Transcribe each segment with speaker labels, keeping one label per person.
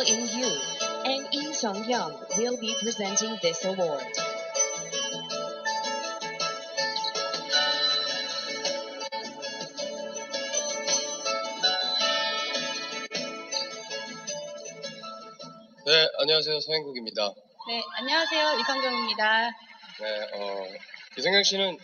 Speaker 1: All in You, and Lee Sung-hyun will be presenting this award.
Speaker 2: 네, 안녕하세요. 서인국입니다.
Speaker 3: 네, 안녕하세요. 이성경입니다.
Speaker 2: 네, 어, 이성경 씨는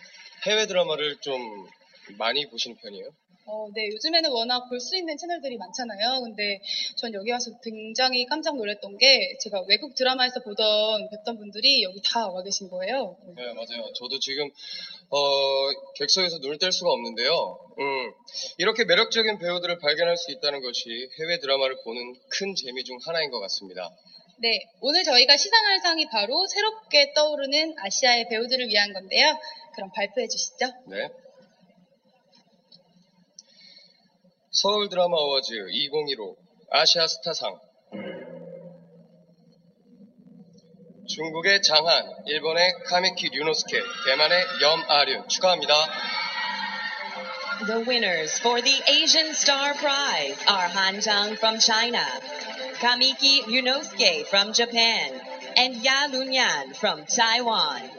Speaker 2: 해외 드라마를 좀 많이 보시는 편이에요?
Speaker 3: 어, 네, 요즘에는 워낙 볼 수 있는 채널들이 많잖아요. 근데 전 여기 와서 굉장히 깜짝 놀랐던 게 제가 외국 드라마에서 보던 뵀던 분들이 여기 다 와 계신 거예요.
Speaker 2: 네, 맞아요. 저도 지금, 어, 객석에서 눈을 뗄 수가 없는데요. 음, 이렇게 매력적인 배우들을 발견할 수 있다는 것이 해외 드라마를 보는 큰 재미 중 하나인 것 같습니다.
Speaker 3: 네, 오늘 저희가 시상할 상이 바로 새롭게 떠오르는 아시아의 배우들을 위한 건데요. 그럼 발표해 주시죠.
Speaker 2: 네. 서울 드라마 어워즈 2015 아시아 스타상 중국의 장한, 일본의 카미키 류노스케, 대만의 염아륜 축하합니다.
Speaker 1: The winners for the Asian Star Prize are Han Zhang from China, Kamiki Yunosuke from Japan, and Ya Lunyan from Taiwan.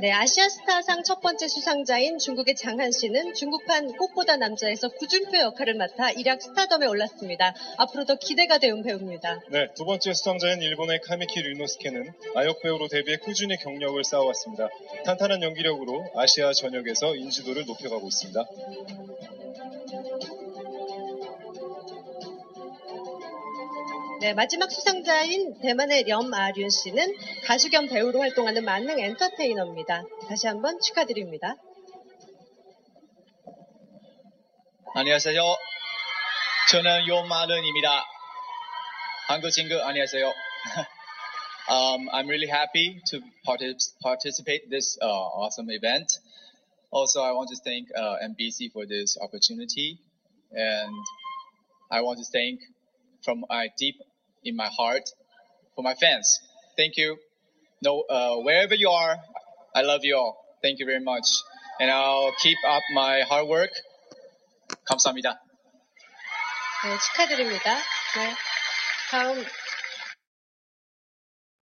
Speaker 4: 네, 아시아스타상 첫 번째 수상자인 중국의 장한 씨는 중국판 꽃보다 남자에서 구준표 역할을 맡아 일약 스타덤에 올랐습니다. 앞으로 더 기대가 되는 배우입니다.
Speaker 5: 네, 두 번째 수상자인 일본의 카미키 류노스케는 아역 배우로 데뷔해 꾸준히 경력을 쌓아왔습니다. 탄탄한 연기력으로 아시아 전역에서 인지도를 높여가고 있습니다.
Speaker 4: 네, 마지막 수상자인 대만의 렴 아륜 씨는 가수 겸 배우로 활동하는 만능 엔터테이너입니다. 다시 한번 축하드립니다.
Speaker 6: 안녕하세요. 저는 요 마른입니다. 한국 친구 안녕하세요. um, I'm really happy to partic- participate this uh, awesome event. Also, I want to thank uh, MBC for this opportunity, and I want to thank from my deep in my heart for my fans. Thank you. No, uh, wherever you are, I love you all. Thank you very much, and I'll keep up my hard work. 감사합니다.
Speaker 4: 네, 축하드립니다. 네, 다음